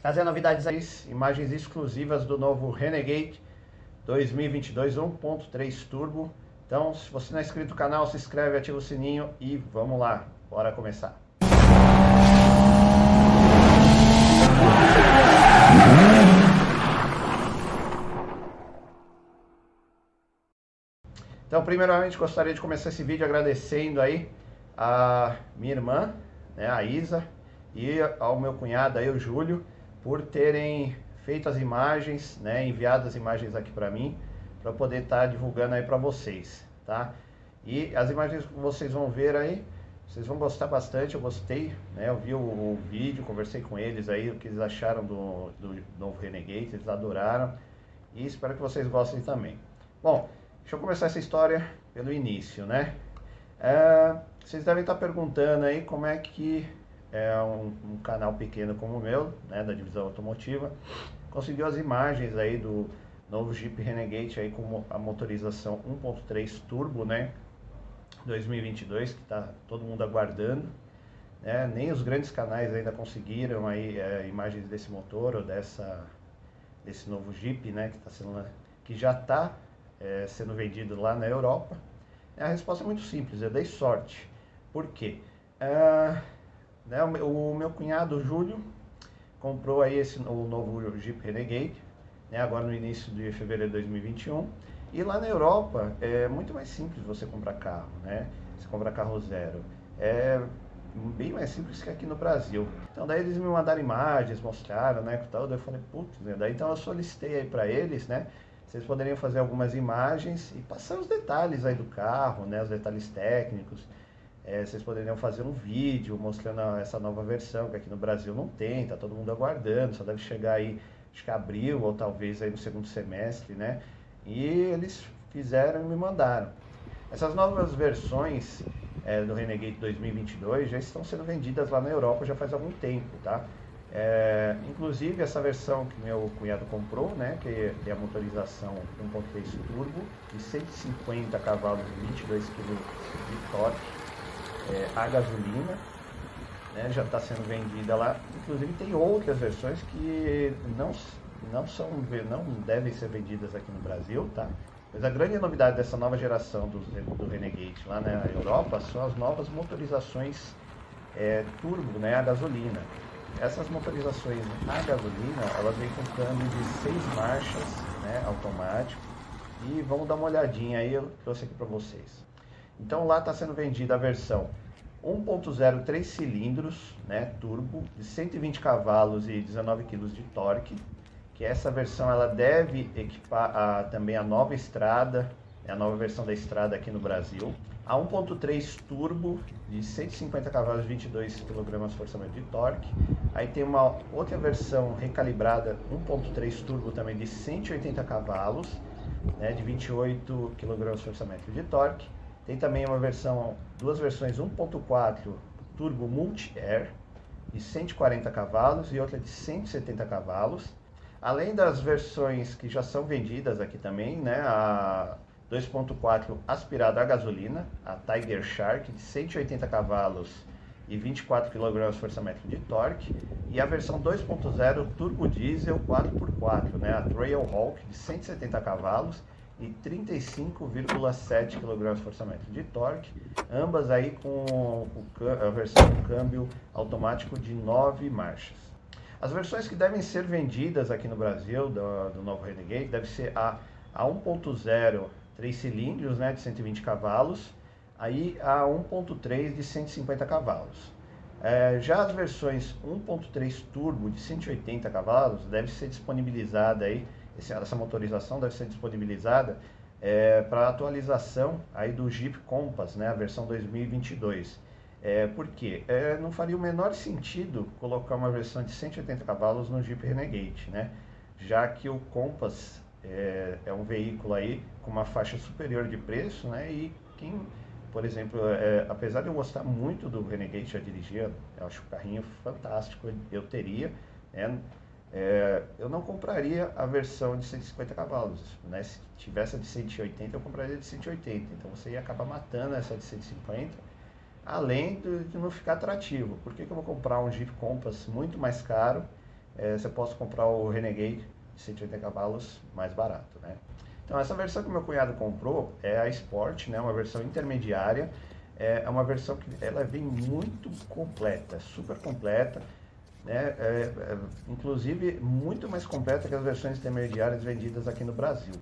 trazer novidades aí, imagens exclusivas do novo Renegade 2022 1.3 Turbo. Então, se você não é inscrito no canal, se inscreve, ativa o sininho e vamos lá, bora começar. Então, primeiramente, gostaria de começar esse vídeo agradecendo aí a minha irmã, né, a Isa, e ao meu cunhado aí, o Júlio, por terem feito as imagens, né, enviado as imagens aqui para mim, para poder estar tá divulgando aí para vocês, tá? E as imagens que vocês vão ver aí, vocês vão gostar bastante, eu gostei, né? Eu vi o, o vídeo, conversei com eles aí, o que eles acharam do, do novo Renegade, eles adoraram e espero que vocês gostem também. Bom, deixa eu começar essa história pelo início, né? É, vocês devem estar perguntando aí como é que é um, um, canal pequeno como o meu, né, da divisão automotiva, conseguiu as imagens aí do novo Jeep Renegade aí com a motorização 1.3 turbo, né, 2022, que está todo mundo aguardando. Né, nem os grandes canais ainda conseguiram aí é, imagens desse motor ou dessa desse novo Jeep, né, que tá sendo que já está é, sendo vendido lá na Europa. A resposta é muito simples, eu dei sorte. Por quê? Uh, né, o, meu cunhado Júlio comprou aí esse, o novo Jeep Renegade, né, agora no início de fevereiro de 2021. E lá na Europa é muito mais simples você comprar carro, né? Você comprar carro zero. É bem mais simples que aqui no Brasil. Então daí eles me mandaram imagens, mostraram, né, tal. Daí eu falei, putz, né? daí então eu solicitei aí para eles, né? Vocês poderiam fazer algumas imagens e passar os detalhes aí do carro, né? Os detalhes técnicos. É, vocês poderiam fazer um vídeo mostrando essa nova versão, que aqui no Brasil não tem, tá todo mundo aguardando, só deve chegar aí, acho que abril ou talvez aí no segundo semestre, né? E eles fizeram e me mandaram. Essas novas versões é, do Renegade 2022 já estão sendo vendidas lá na Europa já faz algum tempo, tá? É, inclusive essa versão que meu cunhado comprou, né, que é a motorização 1.3 turbo de 150 cavalos e 22 kg de torque, é, a gasolina, né, já está sendo vendida lá. Inclusive tem outras versões que não, não, são, não devem ser vendidas aqui no Brasil, tá? Mas a grande novidade dessa nova geração do, do Renegade lá na Europa são as novas motorizações é, turbo, né, a gasolina. Essas motorizações a gasolina, elas vêm com câmbio de seis marchas, né, automático. E vamos dar uma olhadinha aí, eu trouxe aqui para vocês. Então lá está sendo vendida a versão 1.0 3 cilindros, né, turbo, de 120 cavalos e 19 kg de torque, que essa versão ela deve equipar a, também a nova estrada, é a nova versão da estrada aqui no Brasil. A 1.3 turbo de 150 cavalos e 22 kg de torque. Aí tem uma outra versão recalibrada 1.3 turbo também de 180 cavalos, né, de 28 kg de torque. Tem também uma versão, duas versões 1.4 Turbo Multi-Air de 140 cavalos e outra de 170 cavalos. Além das versões que já são vendidas aqui também, né, a 2.4 aspirada a gasolina, a Tiger Shark de 180 cavalos e 24 kg forçamento de torque, e a versão 2.0 turbo diesel 4x4, né, a Trailhawk de 170 cavalos e 35,7 kg forçamento de torque, ambas aí com a versão câmbio automático de 9 marchas. As versões que devem ser vendidas aqui no Brasil do, do novo Renegade deve ser a, a 1.0 3 cilindros né, de 120 cavalos, aí a 1.3 de 150 cavalos. É, já as versões 1.3 turbo de 180 cavalos deve ser disponibilizada aí essa motorização deve ser disponibilizada é, para atualização aí do Jeep Compass, né, a versão 2022. É, por quê? É, não faria o menor sentido colocar uma versão de 180 cavalos no Jeep Renegade, né? já que o Compass é, é um veículo aí com uma faixa superior de preço, né? e quem, por exemplo, é, apesar de eu gostar muito do Renegade, já dirigia, eu acho o carrinho fantástico, eu teria, né? É, eu não compraria a versão de 150 cavalos, né? Se tivesse a de 180, eu compraria de 180. Então você ia acabar matando essa de 150, além de, não ficar atrativo. Por que, que eu vou comprar um Jeep Compass muito mais caro, é, você possa comprar o Renegade de 180 cavalos mais barato, né? Então essa versão que meu cunhado comprou é a Sport, né? Uma versão intermediária. É, é uma versão que ela vem muito completa, super completa, né? É, é, inclusive muito mais completa que as versões intermediárias vendidas aqui no Brasil.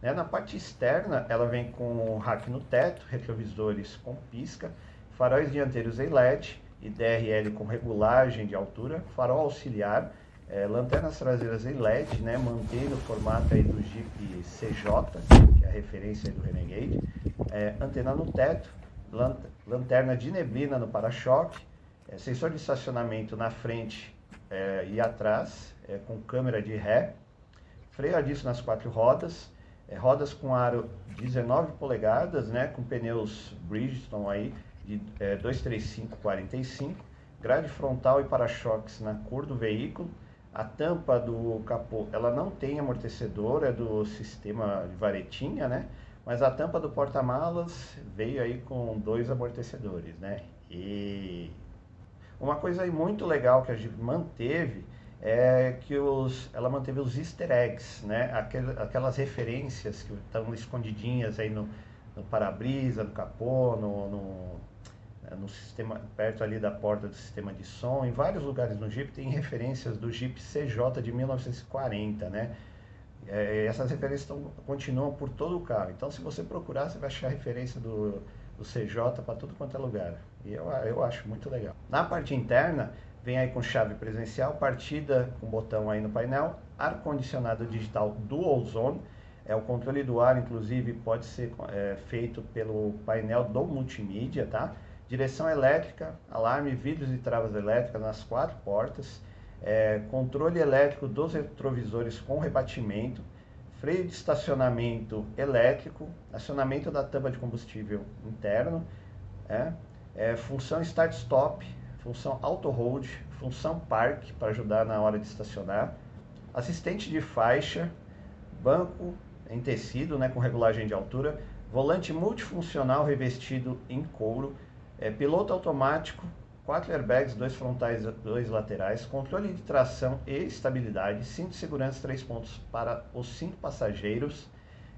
Né? Na parte externa, ela vem com rack no teto, retrovisores com pisca, faróis dianteiros em LED e DRL com regulagem de altura, farol auxiliar, é, lanternas traseiras em LED, né, mantendo o formato aí do Jeep CJ, que é a referência do Renegade, é, antena no teto, lanterna de neblina no para-choque, é, sensor de estacionamento na frente é, e atrás, é, com câmera de ré, freio a disco nas quatro rodas, é, rodas com aro 19 polegadas, né, com pneus Bridgestone aí de é, 235-45, grade frontal e para-choques na cor do veículo, a tampa do capô, ela não tem amortecedor, é do sistema de varetinha, né? Mas a tampa do porta-malas veio aí com dois amortecedores, né? E uma coisa aí muito legal que a gente manteve é que os, ela manteve os easter eggs, né? aquelas referências que estão escondidinhas aí no, no para-brisa, no capô, no, no, no, sistema, perto ali da porta do sistema de som. Em vários lugares no Jeep tem referências do Jeep CJ de 1940, né? É, essas referências tão, continuam por todo o carro. Então, se você procurar, você vai achar referência do, do CJ para tudo quanto é lugar. E eu, eu acho muito legal. Na parte interna, Vem aí com chave presencial, partida com botão aí no painel, ar-condicionado digital Dual Zone, é o controle do ar, inclusive pode ser é, feito pelo painel do multimídia, tá? Direção elétrica, alarme, vidros e travas elétricas nas quatro portas, é, controle elétrico dos retrovisores com rebatimento, freio de estacionamento elétrico, acionamento da tampa de combustível interno, é, é função start-stop, função auto hold, função park para ajudar na hora de estacionar, assistente de faixa, banco em tecido, né, com regulagem de altura, volante multifuncional revestido em couro, é, piloto automático, quatro airbags, dois frontais, dois laterais, controle de tração e estabilidade, cinto de segurança, três pontos para os cinco passageiros,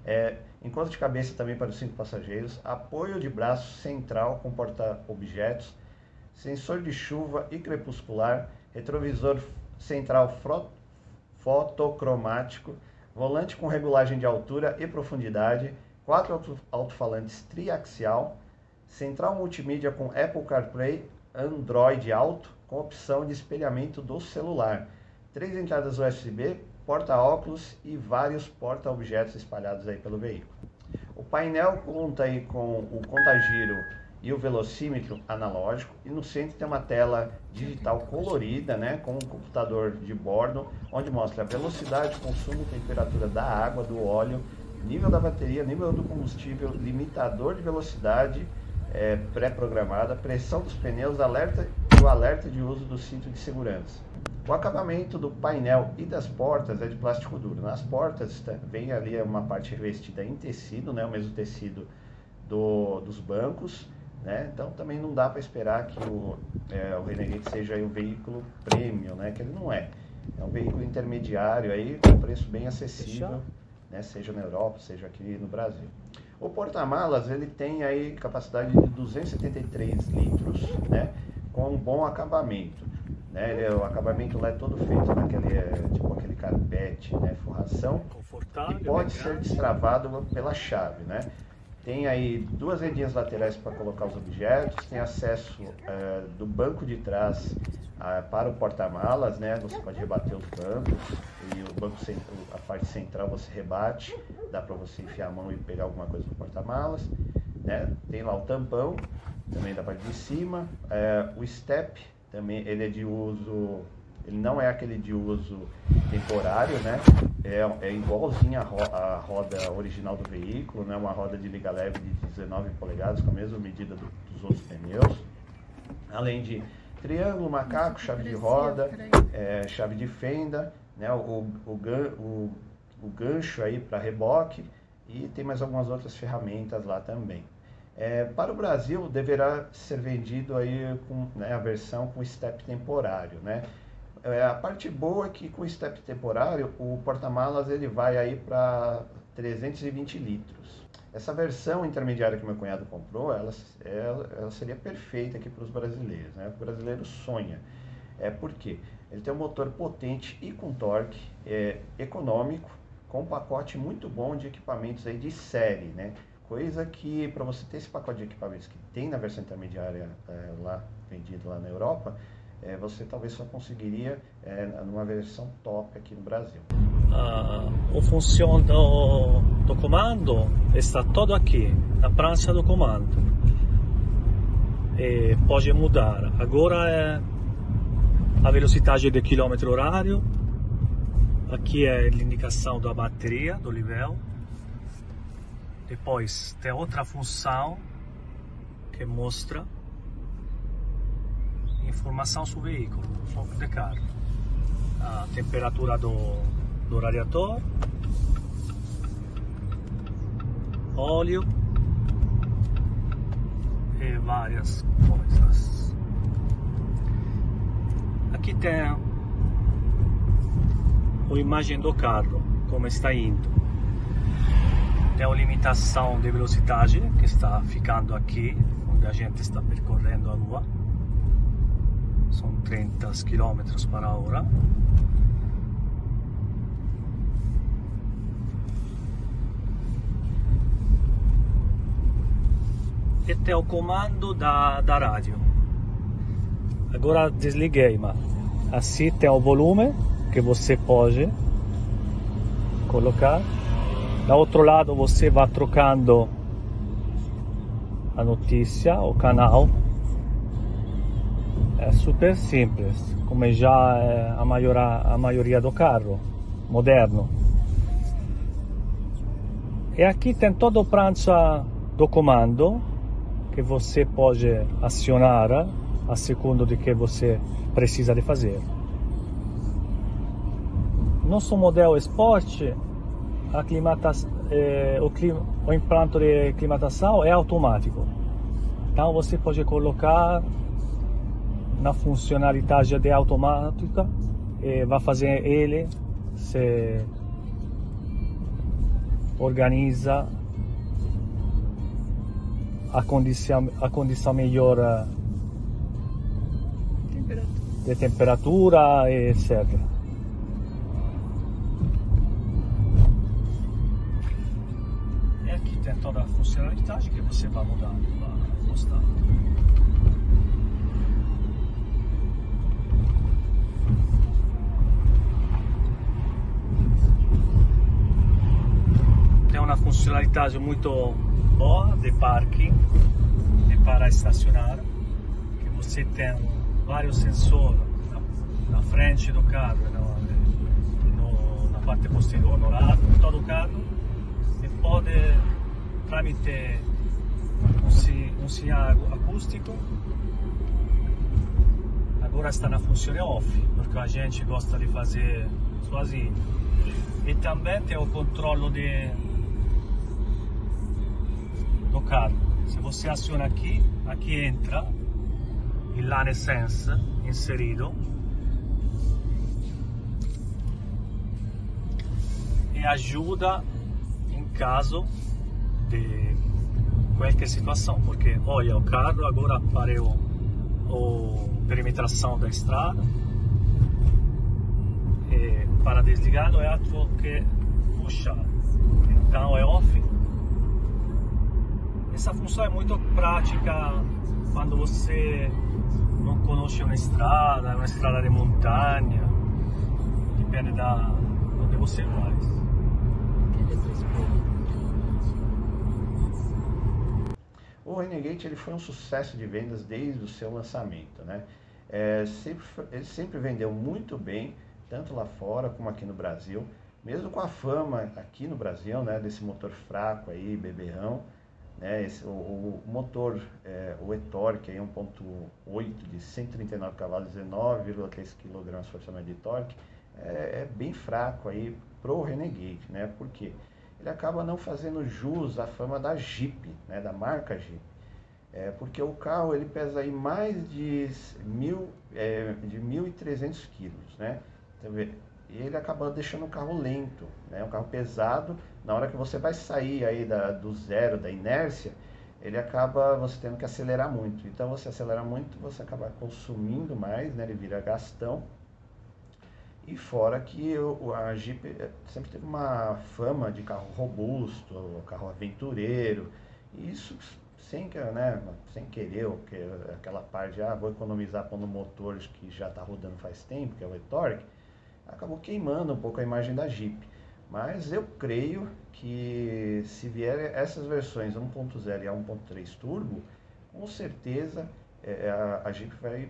é, encontro de cabeça também para os cinco passageiros, apoio de braço central com porta-objetos, sensor de chuva e crepuscular, retrovisor central fotocromático, volante com regulagem de altura e profundidade, quatro alto-falantes triaxial, central multimídia com Apple CarPlay, Android Auto, com opção de espelhamento do celular, três entradas USB, porta-óculos e vários porta-objetos espalhados aí pelo veículo. O painel conta aí com o contagiro e o velocímetro analógico e no centro tem uma tela digital colorida, né, com um computador de bordo, onde mostra a velocidade, consumo, temperatura da água, do óleo, nível da bateria, nível do combustível, limitador de velocidade é, pré-programada, pressão dos pneus, alerta e o alerta de uso do cinto de segurança. O acabamento do painel e das portas é de plástico duro. Nas portas vem ali uma parte revestida em tecido, né, o mesmo tecido do, dos bancos né? Então também não dá para esperar que o, é, o Renegade seja um veículo premium, né? que ele não é. É um veículo intermediário aí, com preço bem acessível, né? seja na Europa, seja aqui no Brasil. O porta-malas ele tem aí capacidade de 273 litros, né? com um bom acabamento. Né? Ele, o acabamento lá é todo feito naquele, é, tipo aquele carpete, né? forração, e pode ser destravado pela chave. Né? Tem aí duas redinhas laterais para colocar os objetos, tem acesso uh, do banco de trás uh, para o porta-malas, né? Você pode rebater os bancos e o banco a parte central você rebate, dá para você enfiar a mão e pegar alguma coisa no porta-malas, né? Tem lá o tampão, também da parte de cima, uh, o step também ele é de uso ele não é aquele de uso temporário, né? É, é igualzinho a, ro roda original do veículo, né? Uma roda de liga leve de 19 polegadas com a mesma medida do, dos outros pneus. Além de triângulo, macaco, chave de roda, é, chave de fenda, né? O, o, o, o gancho aí para reboque e tem mais algumas outras ferramentas lá também. É, para o Brasil deverá ser vendido aí com né, a versão com step temporário, né? é, a parte boa é que com o step temporário, o porta-malas ele vai aí para 320 litros. Essa versão intermediária que meu cunhado comprou, ela, ela, ela seria perfeita aqui para os brasileiros. Né? O brasileiro sonha. É porque ele tem um motor potente e com torque, é, econômico, com um pacote muito bom de equipamentos aí de série, né? Coisa que para você ter esse pacote de equipamentos que tem na versão intermediária é, lá vendido lá na Europa, é, você talvez só conseguiria é, numa versão top aqui no Brasil. A função do, do comando está todo aqui, na prancha do comando. E pode mudar. Agora é a velocidade de quilômetro horário. Aqui é a indicação da bateria, do nível. Depois tem outra função que mostra informação sobre o veículo, sobre o carro. A temperatura do, do radiador, óleo e várias coisas. Aqui tem a imagem do carro, como está indo. Tem a limitação de velocidade que está ficando aqui, onde a gente está percorrendo a rua são 30 km para hora. Este é o comando da, da rádio. Agora desliguei, mas assim tem o volume que você pode colocar. Do outro lado você vai trocando a notícia, o canal é super simples, como já é a, maior, a maioria do carro moderno. E aqui tem toda a prancha do comando que você pode acionar a segundo de que você precisa de fazer. Nosso modelo Sport, a eh, o, clim, o implante de climatização é automático. Então você pode colocar na funcionalidade de automática e vai fazer ele se organiza a condição a condição melhor temperatura. de temperatura etc tem toda a funcionalidade que você vai mudar vai mostrar. Uma funcionalidade muito boa de parking e para estacionar, que você tem vários sensores na, na frente do carro, no, no, na parte posterior, no lado, todo o carro, e pode tramite um sinal acústico agora está na função off, porque a gente gosta de fazer sozinho. E também tem o controle de carro. Se você aciona aqui, aqui entra il lane sense inserido e ajuda em caso de qualquer situação, porque olha o carro agora parou a perimetração da estrada e para desligar é outro que puxa então é off essa função é muito prática quando você não conhece uma estrada, uma estrada de montanha, depende da onde você vai. O Renegade ele foi um sucesso de vendas desde o seu lançamento, né? É, sempre, ele sempre vendeu muito bem, tanto lá fora como aqui no Brasil, mesmo com a fama aqui no Brasil, né, desse motor fraco aí, beberrão, né, esse, o, o, motor, é, o e-torque, 1.8 de 139 cavalos, 19,3 kg de torque, é, é, bem fraco aí pro Renegade, né? Porque ele acaba não fazendo jus à fama da Jeep, né, da marca Jeep. É, porque o carro ele pesa aí mais de mil, é, de 1.300 quilos, né? Então, ele acaba deixando o carro lento, né? Um carro pesado. Na hora que você vai sair aí da, do zero, da inércia, ele acaba você tendo que acelerar muito. Então, você acelera muito, você acaba consumindo mais, né? Ele vira gastão. E fora que o, a Jeep eh, sempre teve uma fama de carro robusto, carro aventureiro. E isso sem, né, sem querer, que aquela parte de ah, vou economizar pondo motores que já está rodando faz tempo, que é o e-torque, acabou queimando um pouco a imagem da Jeep. Mas eu creio que se vier essas versões 1.0 e a 1.3 turbo, com certeza é, a, a Jeep vai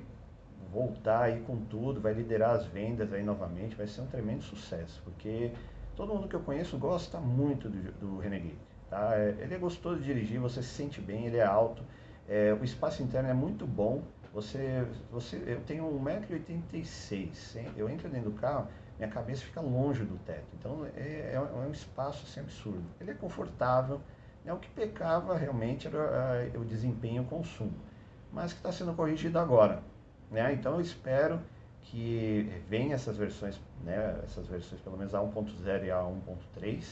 voltar aí com tudo, vai liderar as vendas aí novamente, vai ser um tremendo sucesso, porque todo mundo que eu conheço gosta muito do, do Renegade. Tá? É, ele é gostoso de dirigir, você se sente bem, ele é alto, é, o espaço interno é muito bom. Você, você, eu tenho 1,86m, eu entro dentro do carro, minha cabeça fica longe do teto. Então é, é, um espaço assim, absurdo. Ele é confortável, né? o que pecava realmente era o desempenho e o consumo, mas que está sendo corrigido agora. Né? Então eu espero que venha essas versões, né? essas versões pelo menos a 1.0 e a 1.3,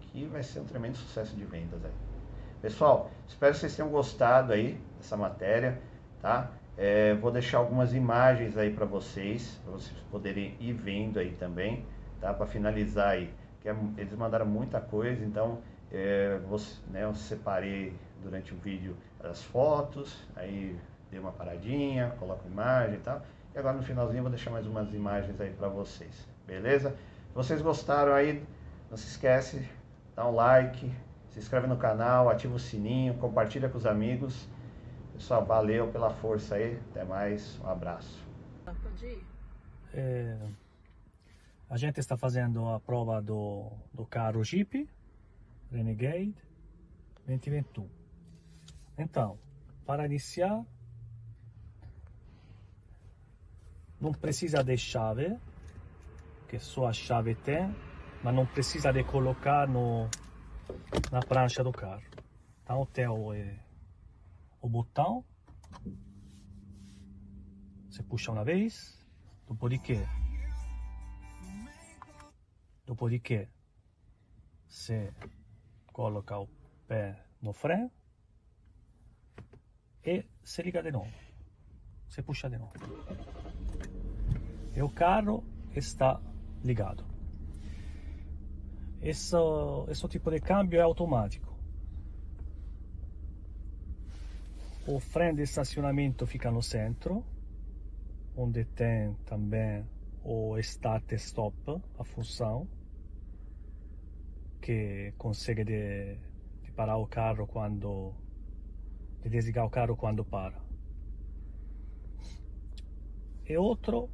que vai ser um tremendo sucesso de vendas aí. Pessoal, espero que vocês tenham gostado aí dessa matéria, tá? É, vou deixar algumas imagens aí para vocês, para vocês poderem ir vendo aí também, tá? Para finalizar aí, que é, eles mandaram muita coisa, então é, vou, né, eu separei durante o vídeo as fotos, aí dei uma paradinha, coloco imagem e tal, e agora no finalzinho vou deixar mais umas imagens aí para vocês, beleza? Se vocês gostaram aí, não se esquece dá um like, se inscreve no canal, ativa o sininho, compartilha com os amigos. Pessoal, valeu pela força aí. Até mais. Um abraço. É, a gente está fazendo a prova do, do carro Jeep Renegade 2021. Então, para iniciar, não precisa de chave, que só a chave tem mas não precisa de colocar no, na prancha do carro. Então tem o, é, o botão, você puxa uma vez, dopodiché, dopodiché você coloca o pé no freio e se liga de novo, você puxa de novo. E o carro está ligado. Esse, esse tipo de câmbio é automático. O freio de estacionamento fica no centro, onde tem também o start stop, a função, que consegue de, de parar o carro quando de desligar o carro quando para. E outro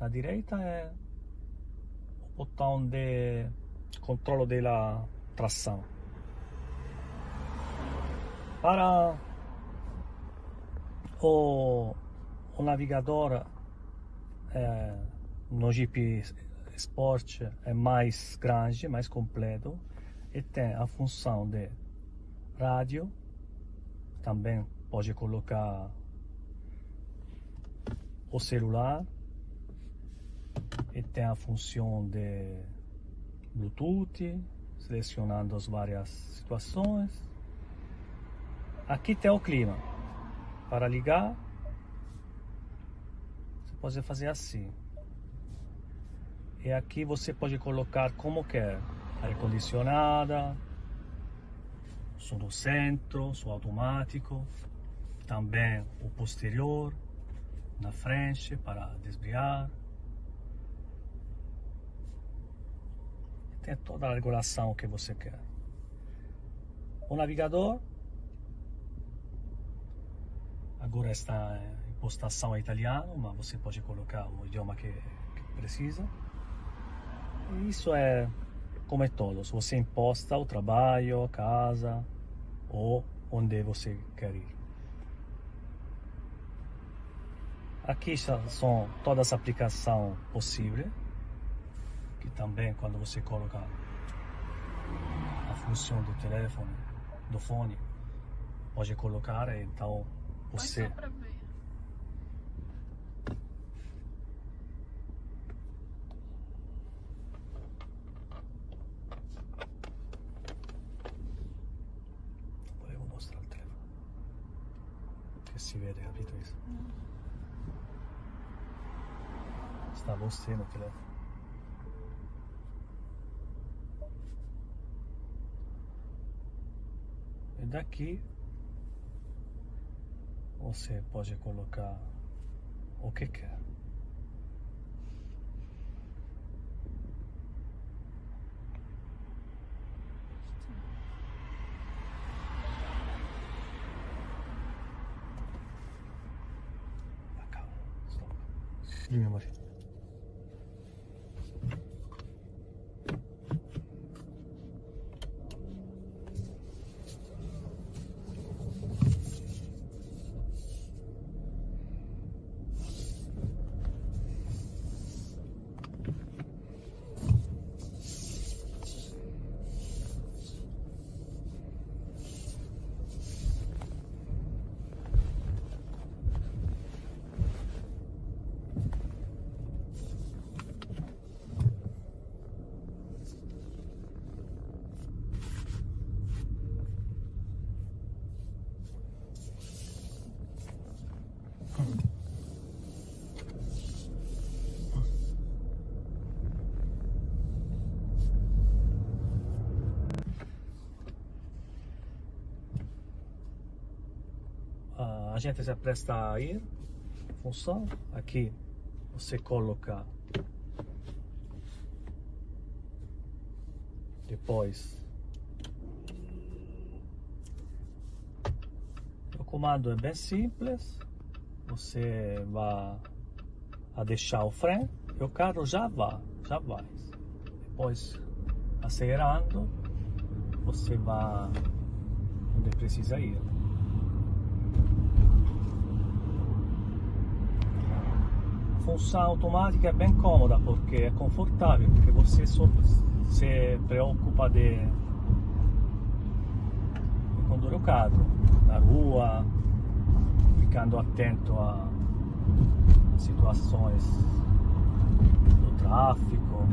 na direita é o botão de controllo della tração. Para o, o navegador é, no Jeep Sport é mais grande, mais completo e tem a função de rádio, também pode colocar o celular e tem a função de Bluetooth, selecionando as várias situações. Aqui tem o clima. Para ligar, você pode fazer assim. E aqui você pode colocar como quer. Ar condicionada, som do centro, som automático, também o posterior, na frente para desviar. Tem toda a regulação que você quer. O navegador agora está em postação italiano, mas você pode colocar o idioma que, que precisa. E isso é como é todo. Se você imposta o trabalho, a casa ou onde você quer ir. Aqui são todas as aplicações possíveis que também quando você coloca a função do telefone, do fone, pode colocar, então você... si vede, capito? Sta vostro telefono. Daqui você pode colocar o que quer. Acá, stop. Dimmi amore. Ah, a gente se presta a ir. Função. Aqui você coloca. Depois. O comando é bem simples. Você vai a deixar o freio e o carro já vai, já vai. Depois, acelerando, você vai onde precisa ir. A função automática é bem cômoda porque é confortável, porque você só se preocupa de, de conduzir o carro na rua, ficando atento a situações do tráfico,